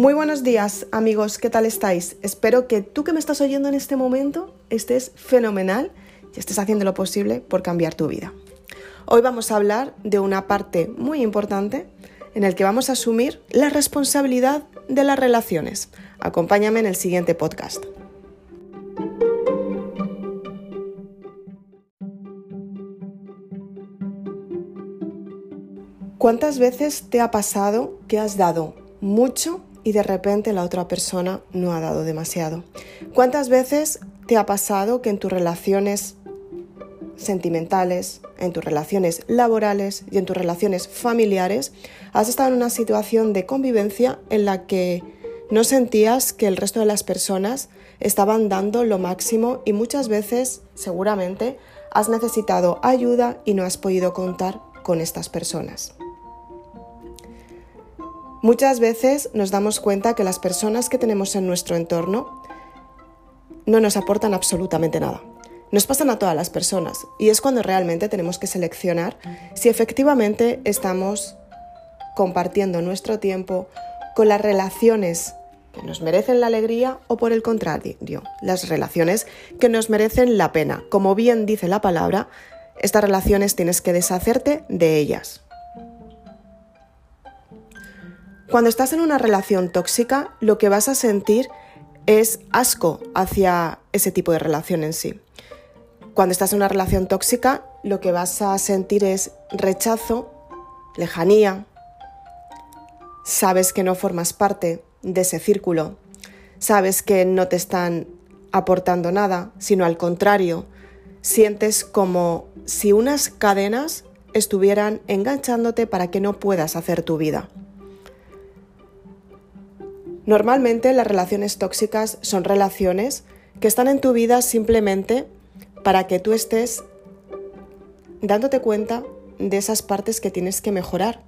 Muy buenos días amigos, ¿qué tal estáis? Espero que tú que me estás oyendo en este momento estés fenomenal y estés haciendo lo posible por cambiar tu vida. Hoy vamos a hablar de una parte muy importante en el que vamos a asumir la responsabilidad de las relaciones. Acompáñame en el siguiente podcast. ¿Cuántas veces te ha pasado que has dado mucho y de repente la otra persona no ha dado demasiado. ¿Cuántas veces te ha pasado que en tus relaciones sentimentales, en tus relaciones laborales y en tus relaciones familiares has estado en una situación de convivencia en la que no sentías que el resto de las personas estaban dando lo máximo y muchas veces seguramente has necesitado ayuda y no has podido contar con estas personas? Muchas veces nos damos cuenta que las personas que tenemos en nuestro entorno no nos aportan absolutamente nada. Nos pasan a todas las personas y es cuando realmente tenemos que seleccionar si efectivamente estamos compartiendo nuestro tiempo con las relaciones que nos merecen la alegría o por el contrario, las relaciones que nos merecen la pena. Como bien dice la palabra, estas relaciones tienes que deshacerte de ellas. Cuando estás en una relación tóxica, lo que vas a sentir es asco hacia ese tipo de relación en sí. Cuando estás en una relación tóxica, lo que vas a sentir es rechazo, lejanía, sabes que no formas parte de ese círculo, sabes que no te están aportando nada, sino al contrario, sientes como si unas cadenas estuvieran enganchándote para que no puedas hacer tu vida. Normalmente las relaciones tóxicas son relaciones que están en tu vida simplemente para que tú estés dándote cuenta de esas partes que tienes que mejorar,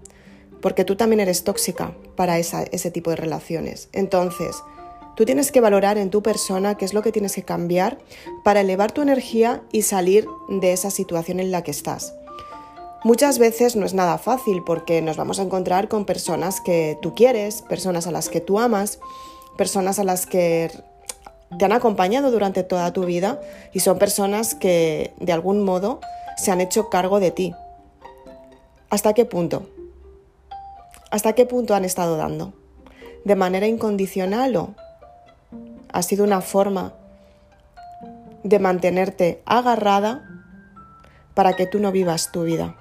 porque tú también eres tóxica para ese tipo de relaciones. Entonces, tú tienes que valorar en tu persona qué es lo que tienes que cambiar para elevar tu energía y salir de esa situación en la que estás. Muchas veces no es nada fácil porque nos vamos a encontrar con personas que tú quieres, personas a las que tú amas, personas a las que te han acompañado durante toda tu vida y son personas que de algún modo se han hecho cargo de ti. ¿Hasta qué punto? ¿Hasta qué punto han estado dando? ¿De manera incondicional o ha sido una forma de mantenerte agarrada para que tú no vivas tu vida?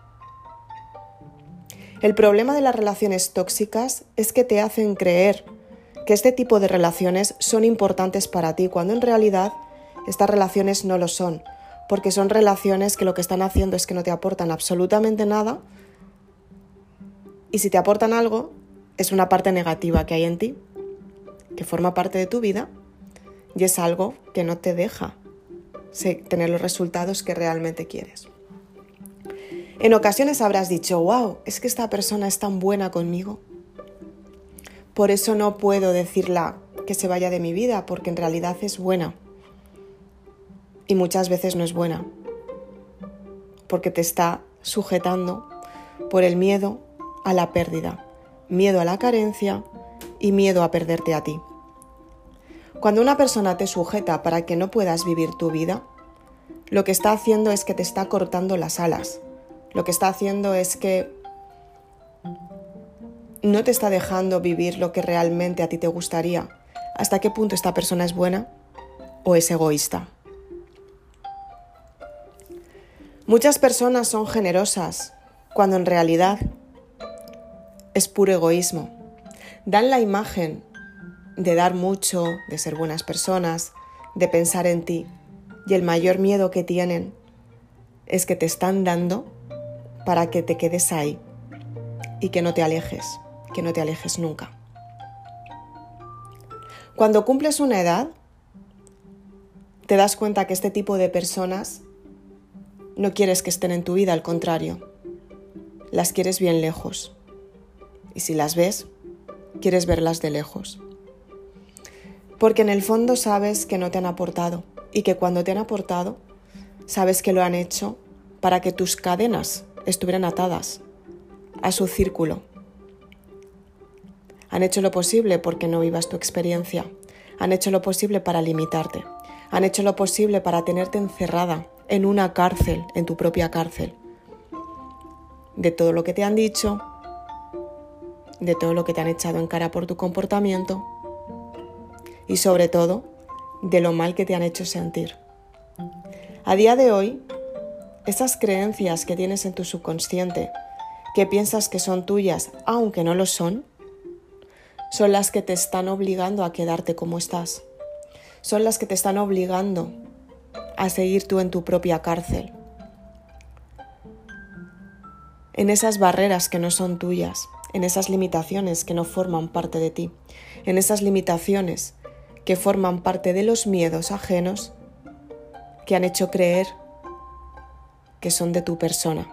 El problema de las relaciones tóxicas es que te hacen creer que este tipo de relaciones son importantes para ti, cuando en realidad estas relaciones no lo son, porque son relaciones que lo que están haciendo es que no te aportan absolutamente nada y si te aportan algo es una parte negativa que hay en ti, que forma parte de tu vida y es algo que no te deja tener los resultados que realmente quieres. En ocasiones habrás dicho, wow, es que esta persona es tan buena conmigo. Por eso no puedo decirla que se vaya de mi vida, porque en realidad es buena. Y muchas veces no es buena, porque te está sujetando por el miedo a la pérdida, miedo a la carencia y miedo a perderte a ti. Cuando una persona te sujeta para que no puedas vivir tu vida, lo que está haciendo es que te está cortando las alas lo que está haciendo es que no te está dejando vivir lo que realmente a ti te gustaría. ¿Hasta qué punto esta persona es buena o es egoísta? Muchas personas son generosas cuando en realidad es puro egoísmo. Dan la imagen de dar mucho, de ser buenas personas, de pensar en ti. Y el mayor miedo que tienen es que te están dando para que te quedes ahí y que no te alejes, que no te alejes nunca. Cuando cumples una edad, te das cuenta que este tipo de personas no quieres que estén en tu vida, al contrario, las quieres bien lejos. Y si las ves, quieres verlas de lejos. Porque en el fondo sabes que no te han aportado y que cuando te han aportado, sabes que lo han hecho para que tus cadenas estuvieran atadas a su círculo, Han hecho lo posible porque no vivas tu experiencia. Han hecho lo posible para limitarte. Han hecho lo posible para tenerte encerrada en una cárcel, en tu propia cárcel. De todo lo que te han dicho, de todo lo que te han echado en cara por tu comportamiento y sobre todo de lo mal que te han hecho sentir. A día de hoy, esas creencias que tienes en tu subconsciente, que piensas que son tuyas, aunque no lo son, son las que te están obligando a quedarte como estás. Son las que te están obligando a seguir tú en tu propia cárcel. En esas barreras que no son tuyas, en esas limitaciones que no forman parte de ti, en esas limitaciones que forman parte de los miedos ajenos que han hecho creer que son de tu persona.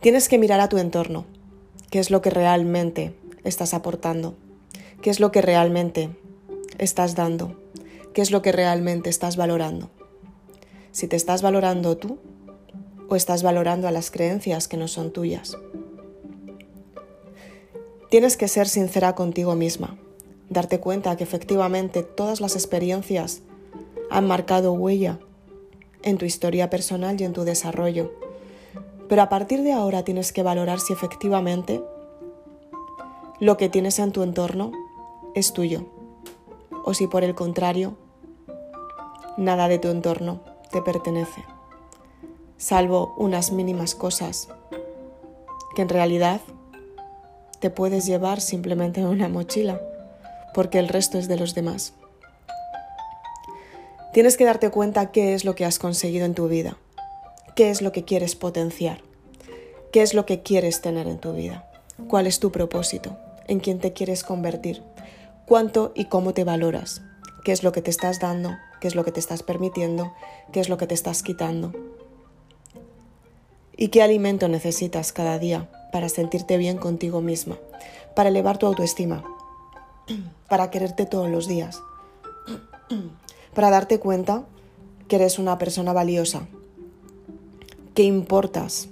Tienes que mirar a tu entorno, qué es lo que realmente estás aportando, qué es lo que realmente estás dando, qué es lo que realmente estás valorando. Si te estás valorando tú o estás valorando a las creencias que no son tuyas. Tienes que ser sincera contigo misma, darte cuenta que efectivamente todas las experiencias han marcado huella en tu historia personal y en tu desarrollo. Pero a partir de ahora tienes que valorar si efectivamente lo que tienes en tu entorno es tuyo o si por el contrario nada de tu entorno te pertenece, salvo unas mínimas cosas que en realidad te puedes llevar simplemente en una mochila, porque el resto es de los demás. Tienes que darte cuenta qué es lo que has conseguido en tu vida, qué es lo que quieres potenciar, qué es lo que quieres tener en tu vida, cuál es tu propósito, en quién te quieres convertir, cuánto y cómo te valoras, qué es lo que te estás dando, qué es lo que te estás permitiendo, qué es lo que te estás quitando. ¿Y qué alimento necesitas cada día para sentirte bien contigo misma, para elevar tu autoestima, para quererte todos los días? para darte cuenta que eres una persona valiosa, que importas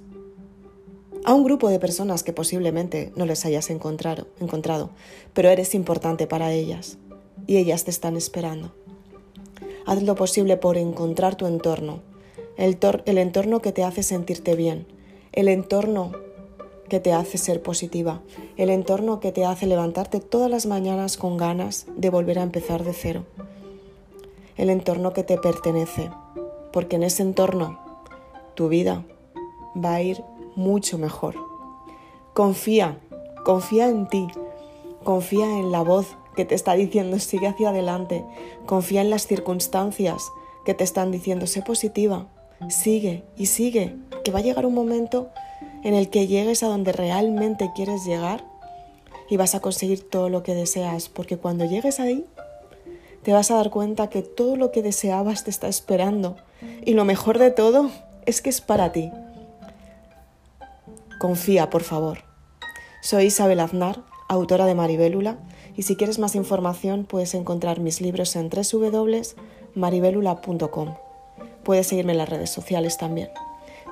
a un grupo de personas que posiblemente no les hayas encontrado, pero eres importante para ellas y ellas te están esperando. Haz lo posible por encontrar tu entorno, el entorno que te hace sentirte bien, el entorno que te hace ser positiva, el entorno que te hace levantarte todas las mañanas con ganas de volver a empezar de cero el entorno que te pertenece, porque en ese entorno tu vida va a ir mucho mejor. Confía, confía en ti, confía en la voz que te está diciendo sigue hacia adelante, confía en las circunstancias que te están diciendo sé positiva, sigue y sigue, que va a llegar un momento en el que llegues a donde realmente quieres llegar y vas a conseguir todo lo que deseas, porque cuando llegues ahí te vas a dar cuenta que todo lo que deseabas te está esperando. Y lo mejor de todo es que es para ti. Confía, por favor. Soy Isabel Aznar, autora de Maribélula, y si quieres más información puedes encontrar mis libros en www.maribelula.com. Puedes seguirme en las redes sociales también.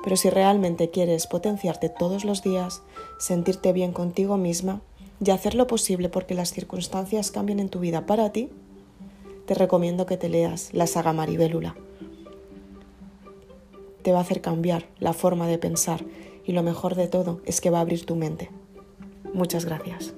Pero si realmente quieres potenciarte todos los días, sentirte bien contigo misma y hacer lo posible porque las circunstancias cambien en tu vida para ti, te recomiendo que te leas la saga Maribélula. Te va a hacer cambiar la forma de pensar y lo mejor de todo es que va a abrir tu mente. Muchas gracias.